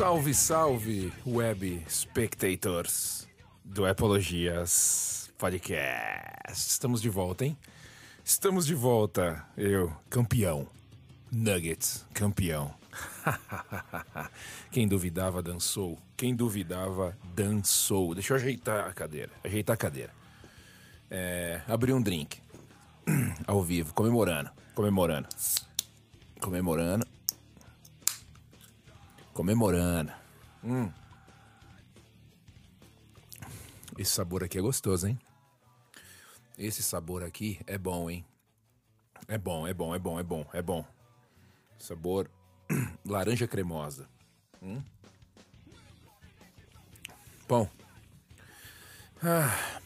Salve, salve, web spectators do Apologias Podcast. Estamos de volta, hein? Estamos de volta. Eu, campeão. Nuggets, campeão. Quem duvidava dançou. Quem duvidava dançou. Deixa eu ajeitar a cadeira. Ajeitar a cadeira. É, abrir um drink. Ao vivo, comemorando. Comemorando. Comemorando. Comemorando. Hum. Esse sabor aqui é gostoso, hein? Esse sabor aqui é bom, hein? É bom, é bom, é bom, é bom, é bom. Sabor laranja cremosa. Hum? Bom. Ah,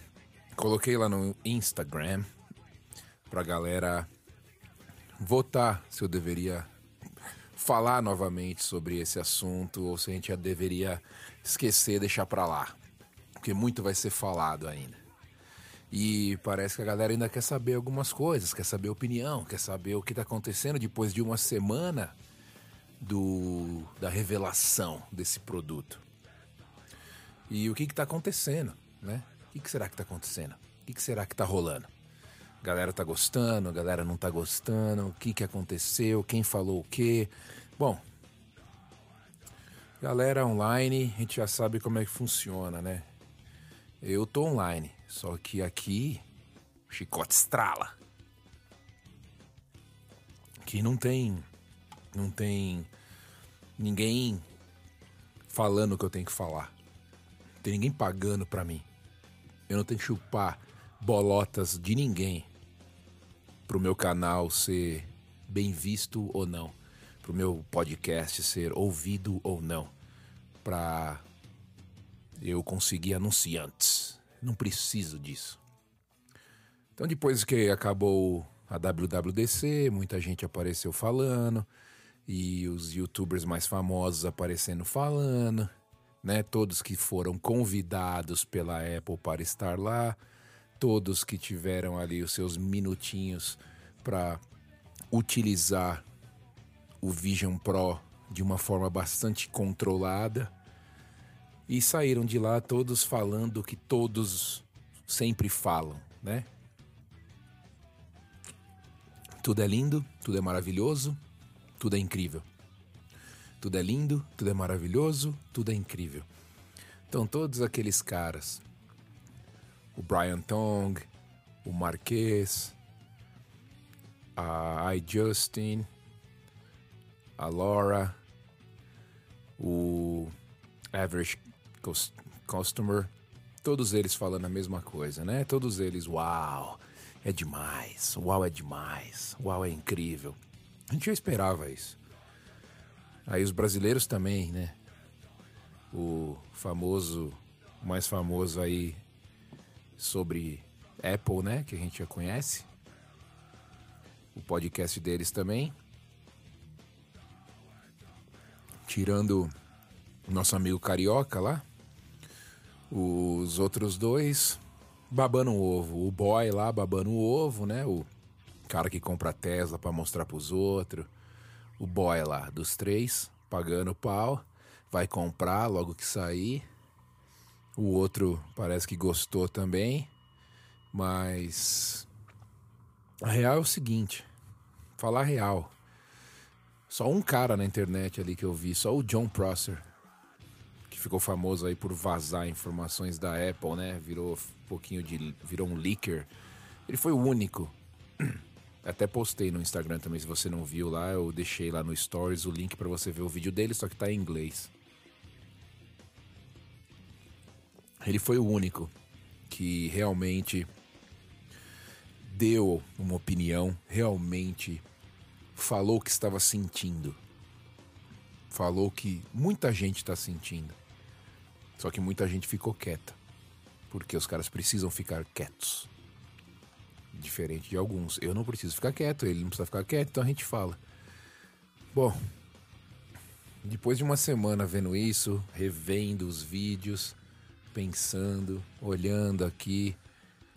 coloquei lá no Instagram pra galera votar se eu deveria falar novamente sobre esse assunto ou se a gente já deveria esquecer, deixar pra lá. Porque muito vai ser falado ainda. E parece que a galera ainda quer saber algumas coisas, quer saber opinião, quer saber o que está acontecendo depois de uma semana do, da revelação desse produto. E o que está acontecendo, né? O que, que será que está acontecendo? O que, que será que está rolando? Galera tá gostando, galera não tá gostando, o que, que aconteceu, quem falou o quê. Bom, galera online, a gente já sabe como é que funciona, né? Eu tô online, só que aqui chicote estrala. Aqui não tem não tem ninguém falando o que eu tenho que falar. Não tem ninguém pagando pra mim. Eu não tenho que chupar bolotas de ninguém pro meu canal ser bem visto ou não, pro meu podcast ser ouvido ou não, pra eu conseguir anunciantes. Não preciso disso. Então depois que acabou a WWDC, muita gente apareceu falando e os youtubers mais famosos aparecendo falando, né? Todos que foram convidados pela Apple para estar lá, todos que tiveram ali os seus minutinhos para utilizar o Vision Pro de uma forma bastante controlada e saíram de lá todos falando o que todos sempre falam, né? Tudo é lindo, tudo é maravilhoso, tudo é incrível. Tudo é lindo, tudo é maravilhoso, tudo é incrível. Então todos aqueles caras, o Brian Tong, o Marquês, a I Justin, a Laura, o Average Customer, todos eles falando a mesma coisa, né? Todos eles, uau, é demais, uau é demais, uau é incrível. A gente já esperava isso. Aí os brasileiros também, né? O famoso, mais famoso aí sobre Apple, né? Que a gente já conhece. O podcast deles também. Tirando o nosso amigo carioca lá. Os outros dois babando o ovo. O boy lá babando o ovo, né? O cara que compra Tesla para mostrar pros outros. O boy lá, dos três, pagando pau. Vai comprar logo que sair. O outro parece que gostou também. Mas. A real é o seguinte: falar real. Só um cara na internet ali que eu vi, só o John Prosser ficou famoso aí por vazar informações da Apple, né? Virou um pouquinho de. virou um leaker. Ele foi o único. Até postei no Instagram também, se você não viu lá, eu deixei lá no Stories o link para você ver o vídeo dele, só que tá em inglês. Ele foi o único que realmente deu uma opinião, realmente falou o que estava sentindo. Falou que muita gente está sentindo. Só que muita gente ficou quieta. Porque os caras precisam ficar quietos. Diferente de alguns. Eu não preciso ficar quieto, ele não precisa ficar quieto, então a gente fala. Bom, depois de uma semana vendo isso, revendo os vídeos, pensando, olhando aqui,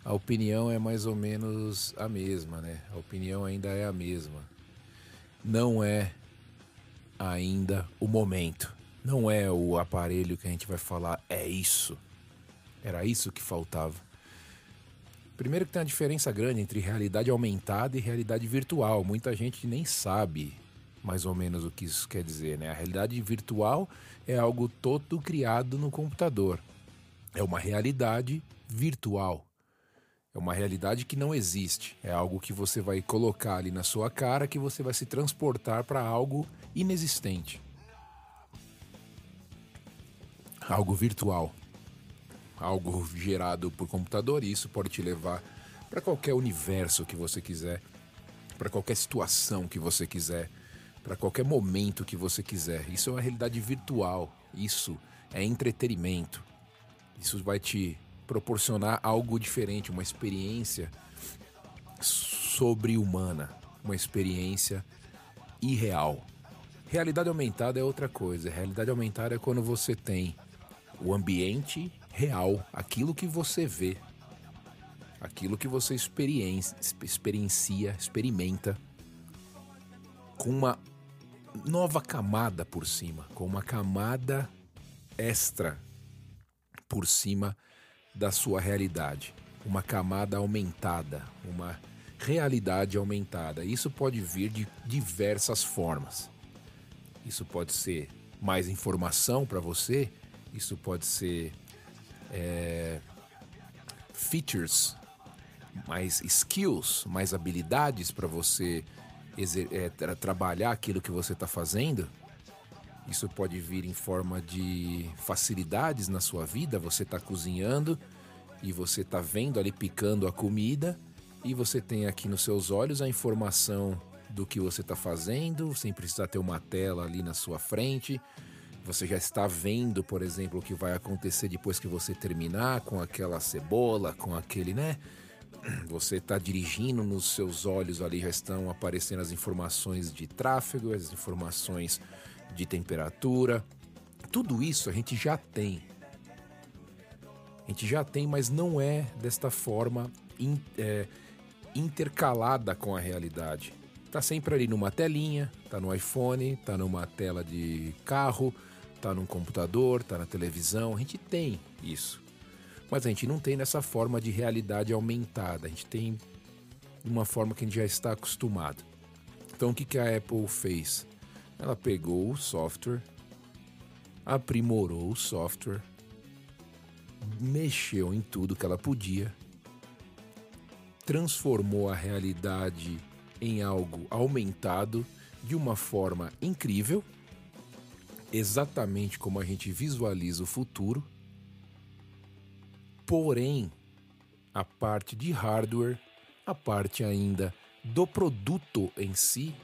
a opinião é mais ou menos a mesma, né? A opinião ainda é a mesma. Não é ainda o momento Não é o aparelho que a gente vai falar, é isso. Era isso que faltava. Primeiro que tem uma diferença grande entre realidade aumentada e realidade virtual. Muita gente nem sabe mais ou menos o que isso quer dizer, né? A realidade virtual é algo todo criado no computador. É uma realidade virtual. É uma realidade que não existe. É algo que você vai colocar ali na sua cara que você vai se transportar para algo inexistente. Algo virtual. Algo gerado por computador e isso pode te levar para qualquer universo que você quiser, para qualquer situação que você quiser, para qualquer momento que você quiser. Isso é uma realidade virtual. Isso é entretenimento. Isso vai te proporcionar algo diferente, uma experiência sobre-humana, uma experiência irreal. Realidade aumentada é outra coisa. Realidade aumentada é quando você tem o ambiente real, aquilo que você vê, aquilo que você experiencia, experimenta, com uma nova camada por cima, com uma camada extra por cima da sua realidade, uma camada aumentada, uma realidade aumentada. Isso pode vir de diversas formas. Isso pode ser mais informação para você, isso pode ser é, features, mais skills, mais habilidades para você é, tra trabalhar aquilo que você está fazendo. Isso pode vir em forma de facilidades na sua vida. Você está cozinhando e você está vendo ali picando a comida e você tem aqui nos seus olhos a informação do que você está fazendo, sem precisar ter uma tela ali na sua frente. Você já está vendo, por exemplo, o que vai acontecer depois que você terminar com aquela cebola, com aquele, né? Você está dirigindo nos seus olhos ali já estão aparecendo as informações de tráfego, as informações de temperatura. Tudo isso a gente já tem. A gente já tem, mas não é desta forma in, é, intercalada com a realidade. Tá sempre ali numa telinha, tá no iPhone, tá numa tela de carro, tá num computador, tá na televisão. A gente tem isso. Mas a gente não tem nessa forma de realidade aumentada. A gente tem uma forma que a gente já está acostumado. Então o que, que a Apple fez? Ela pegou o software, aprimorou o software, mexeu em tudo que ela podia, transformou a realidade em algo aumentado de uma forma incrível, exatamente como a gente visualiza o futuro. Porém, a parte de hardware, a parte ainda do produto em si,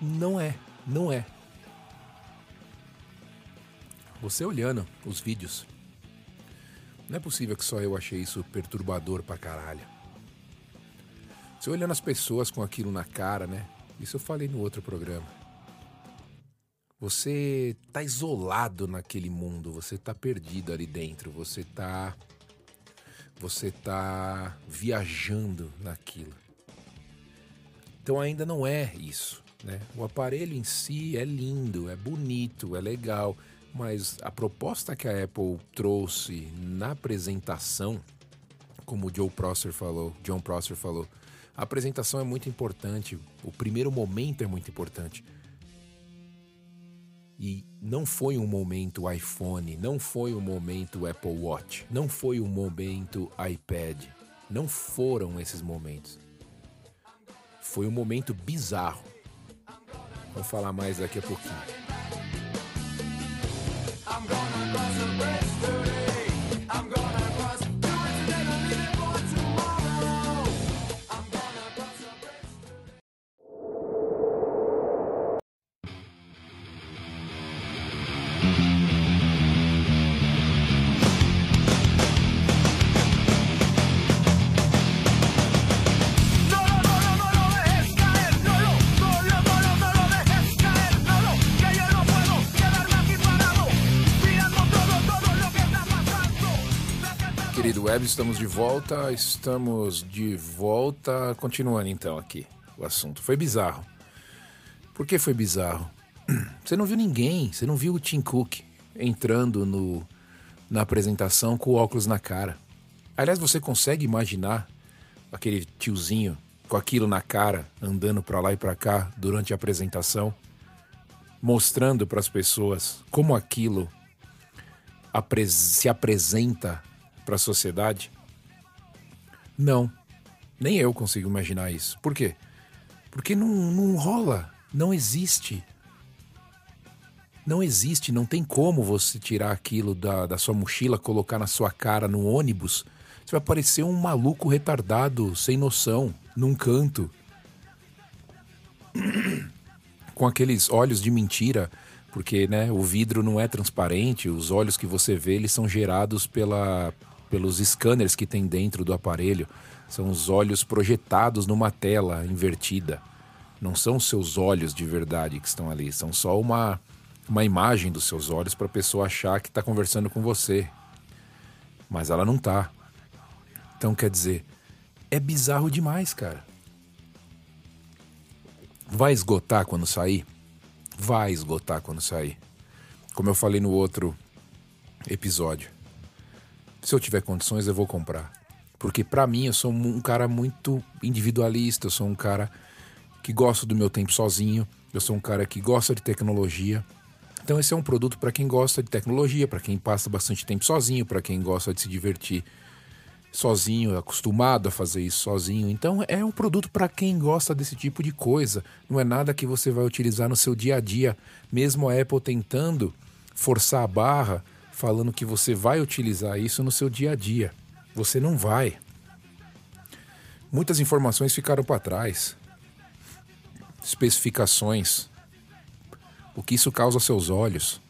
não é, não é. Você olhando os vídeos, não é possível que só eu achei isso perturbador pra caralho. Você olhando as pessoas com aquilo na cara, né? Isso eu falei no outro programa. Você tá isolado naquele mundo, você tá perdido ali dentro, você tá você tá viajando naquilo. Então ainda não é isso, né? O aparelho em si é lindo, é bonito, é legal, mas a proposta que a Apple trouxe na apresentação, como o Joe Prosser falou, John Prosser falou, a apresentação é muito importante, o primeiro momento é muito importante. E não foi um momento iPhone, não foi um momento Apple Watch, não foi um momento iPad. Não foram esses momentos. Foi um momento bizarro. Vamos falar mais daqui a pouquinho. Estamos de volta, estamos de volta. Continuando então aqui o assunto. Foi bizarro. Por que foi bizarro? Você não viu ninguém, você não viu o Tim Cook entrando no, na apresentação com óculos na cara. Aliás, você consegue imaginar aquele tiozinho com aquilo na cara, andando para lá e para cá durante a apresentação, mostrando para as pessoas como aquilo se apresenta para a sociedade? Não, nem eu consigo imaginar isso. Por quê? Porque não, não rola, não existe. Não existe, não tem como você tirar aquilo da, da sua mochila, colocar na sua cara no ônibus. Você vai parecer um maluco retardado, sem noção, num canto. Com aqueles olhos de mentira, porque né, o vidro não é transparente, os olhos que você vê eles são gerados pela, pelos scanners que tem dentro do aparelho. São os olhos projetados numa tela invertida. Não são seus olhos de verdade que estão ali, são só uma uma imagem dos seus olhos para a pessoa achar que está conversando com você. Mas ela não está. Então quer dizer, é bizarro demais, cara. Vai esgotar quando sair? Vai esgotar quando sair. Como eu falei no outro episódio. Se eu tiver condições, eu vou comprar. Porque para mim eu sou um cara muito individualista, eu sou um cara que gosta do meu tempo sozinho, eu sou um cara que gosta de tecnologia. Então esse é um produto para quem gosta de tecnologia, para quem passa bastante tempo sozinho, para quem gosta de se divertir sozinho, acostumado a fazer isso sozinho. Então é um produto para quem gosta desse tipo de coisa. Não é nada que você vai utilizar no seu dia a dia, mesmo a Apple tentando forçar a barra, falando que você vai utilizar isso no seu dia a dia. Você não vai. Muitas informações ficaram para trás. Especificações, o que isso causa aos seus olhos.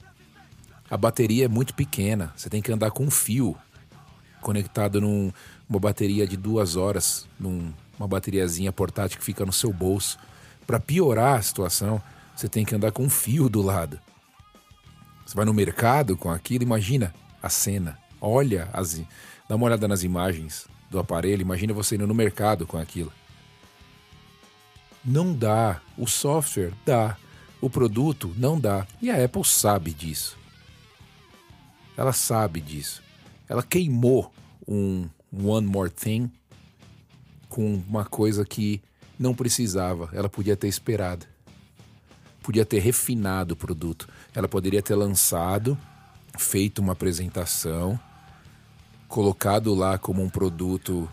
A bateria é muito pequena, você tem que andar com um fio conectado numa num, bateria de duas horas, numa num, bateriazinha portátil que fica no seu bolso. Para piorar a situação, você tem que andar com um fio do lado. Você vai no mercado com aquilo, imagina a cena. Olha, as, dá uma olhada nas imagens do aparelho, imagina você indo no mercado com aquilo. Não dá. O software dá. O produto não dá. E a Apple sabe disso. Ela sabe disso. Ela queimou um One More Thing com uma coisa que não precisava. Ela podia ter esperado. Podia ter refinado o produto. Ela poderia ter lançado, feito uma apresentação, colocado lá como um produto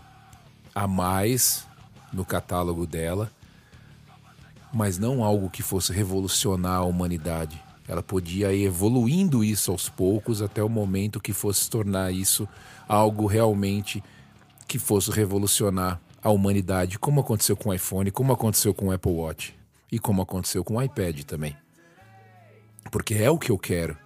a mais no catálogo dela mas não algo que fosse revolucionar a humanidade. Ela podia ir evoluindo isso aos poucos até o momento que fosse tornar isso algo realmente que fosse revolucionar a humanidade, como aconteceu com o iPhone, como aconteceu com o Apple Watch e como aconteceu com o iPad também. Porque é o que eu quero.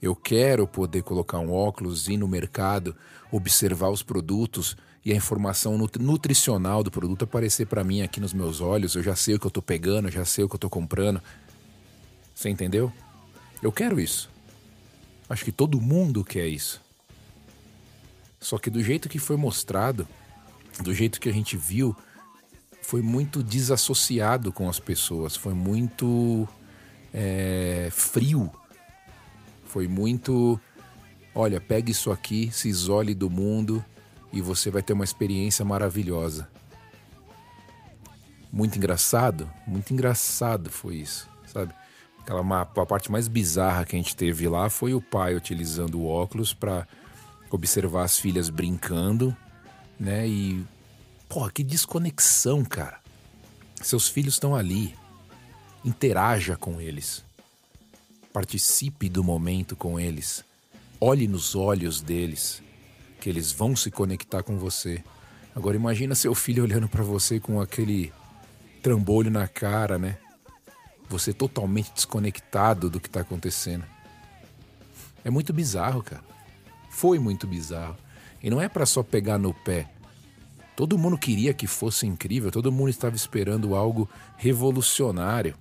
Eu quero poder colocar um óculos, ir no mercado, observar os produtos e a informação nutricional do produto aparecer para mim aqui nos meus olhos. Eu já sei o que eu estou pegando, já sei o que eu estou comprando. Você entendeu? Eu quero isso. Acho que todo mundo quer isso. Só que do jeito que foi mostrado, do jeito que a gente viu, foi muito desassociado com as pessoas, foi muito é, frio foi muito. Olha, pegue isso aqui, se isole do mundo e você vai ter uma experiência maravilhosa. Muito engraçado, muito engraçado foi isso, sabe? Aquela uma, a parte mais bizarra que a gente teve lá foi o pai utilizando o óculos para observar as filhas brincando, né? E porra, que desconexão, cara. Seus filhos estão ali. Interaja com eles. Participe do momento com eles. Olhe nos olhos deles, que eles vão se conectar com você. Agora imagina seu filho olhando para você com aquele trambolho na cara, né? Você totalmente desconectado do que tá acontecendo. É muito bizarro, cara. Foi muito bizarro. E não é para só pegar no pé. Todo mundo queria que fosse incrível, todo mundo estava esperando algo revolucionário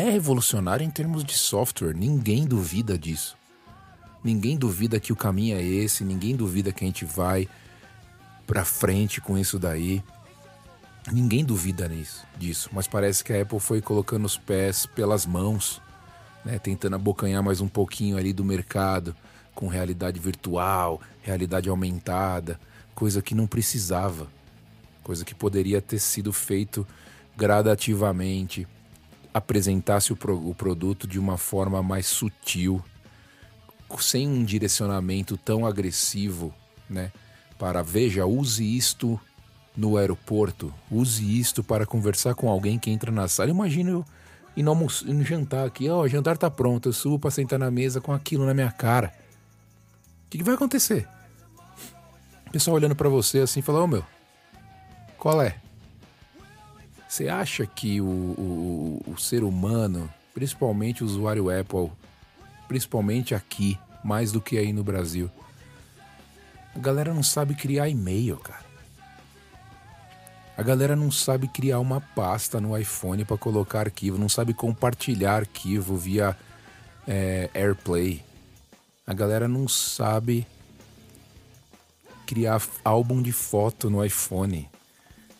é revolucionário em termos de software, ninguém duvida disso. Ninguém duvida que o caminho é esse, ninguém duvida que a gente vai para frente com isso daí. Ninguém duvida nisso, disso, mas parece que a Apple foi colocando os pés pelas mãos né, tentando abocanhar mais um pouquinho ali do mercado com realidade virtual, realidade aumentada, coisa que não precisava, coisa que poderia ter sido feito gradativamente, apresentasse o, pro, o produto de uma forma mais sutil, sem um direcionamento tão agressivo, né? Para veja, use isto no aeroporto, use isto para conversar com alguém que entra na sala. Imagina eu ir no, no jantar aqui, ó, oh, o jantar tá pronto, eu subo para sentar na mesa com aquilo na minha cara. O que, que vai acontecer? O pessoal olhando para você assim, falou, ô oh, meu, qual é? Você acha que o, o, o ser humano, principalmente o usuário Apple, principalmente aqui, mais do que aí no Brasil, a galera não sabe criar e-mail, cara. A galera não sabe criar uma pasta no iPhone para colocar arquivo, não sabe compartilhar arquivo via é, AirPlay. A galera não sabe criar álbum de foto no iPhone.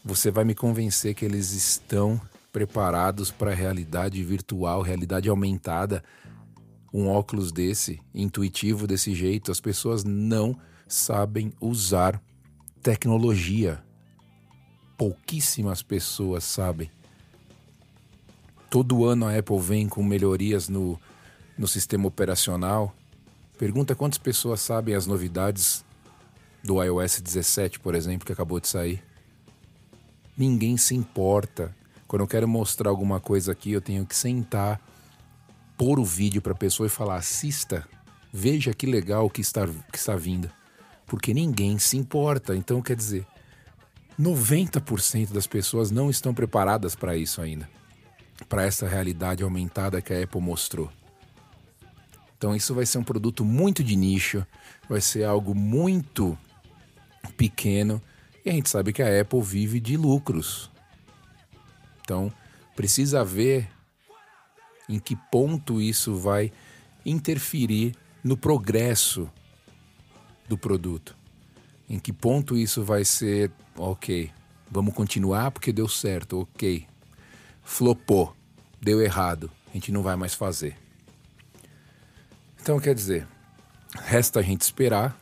Você vai me convencer que eles estão preparados para realidade virtual, realidade aumentada, um óculos desse, intuitivo desse jeito. As pessoas não sabem usar tecnologia. Pouquíssimas pessoas sabem. Todo ano a Apple vem com melhorias no, no sistema operacional Pergunta quantas pessoas sabem as novidades do iOS 17, por exemplo, que acabou de sair. Ninguém se importa. Quando eu quero mostrar alguma coisa aqui, eu tenho que sentar, pôr o vídeo para a pessoa e falar: assista, veja que legal que está, que está vindo. Porque ninguém se importa. Então, quer dizer, 90% das pessoas não estão preparadas para isso ainda para essa realidade aumentada que a Apple mostrou. Então isso vai ser um produto muito de nicho, vai ser algo muito pequeno e a gente sabe que a Apple vive de lucros. Então precisa ver em que ponto isso vai interferir no progresso do produto. Em que ponto isso vai ser, ok, vamos continuar porque deu certo, ok. Flopou, deu errado, a gente não vai mais fazer. Então, quer dizer, resta a gente esperar.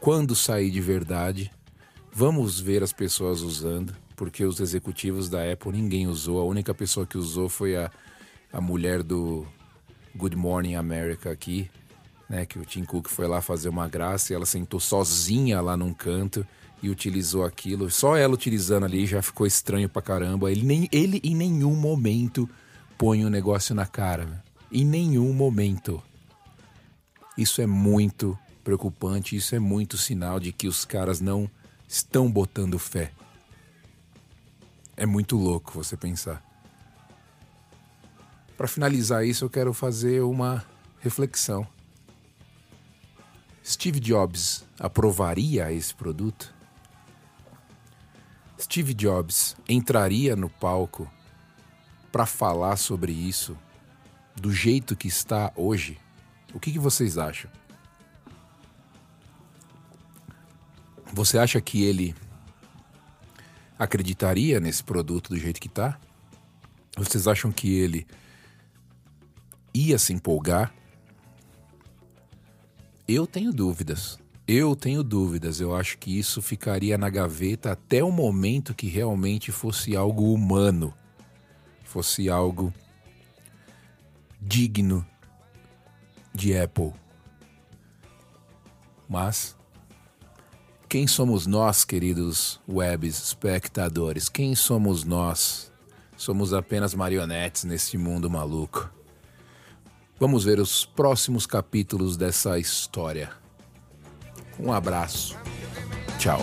Quando sair de verdade, vamos ver as pessoas usando, porque os executivos da Apple ninguém usou. A única pessoa que usou foi a, a mulher do Good Morning America aqui, né? Que o Tim Cook foi lá fazer uma graça e ela sentou sozinha lá num canto e utilizou aquilo. Só ela utilizando ali já ficou estranho pra caramba. Ele, nem, ele em nenhum momento põe o negócio na cara. Em nenhum momento. Isso é muito preocupante, isso é muito sinal de que os caras não estão botando fé. É muito louco você pensar. Para finalizar isso, eu quero fazer uma reflexão. Steve Jobs aprovaria esse produto? Steve Jobs entraria no palco para falar sobre isso do jeito que está hoje? O que, que vocês acham? Você acha que ele acreditaria nesse produto do jeito que está? Vocês acham que ele ia se empolgar? Eu tenho dúvidas. Eu tenho dúvidas. Eu acho que isso ficaria na gaveta até o momento que realmente fosse algo humano, fosse algo digno de Apple. Mas quem somos nós, queridos web espectadores? Quem somos nós? Somos apenas marionetes neste mundo maluco. Vamos ver os próximos capítulos dessa história. Um abraço. Tchau.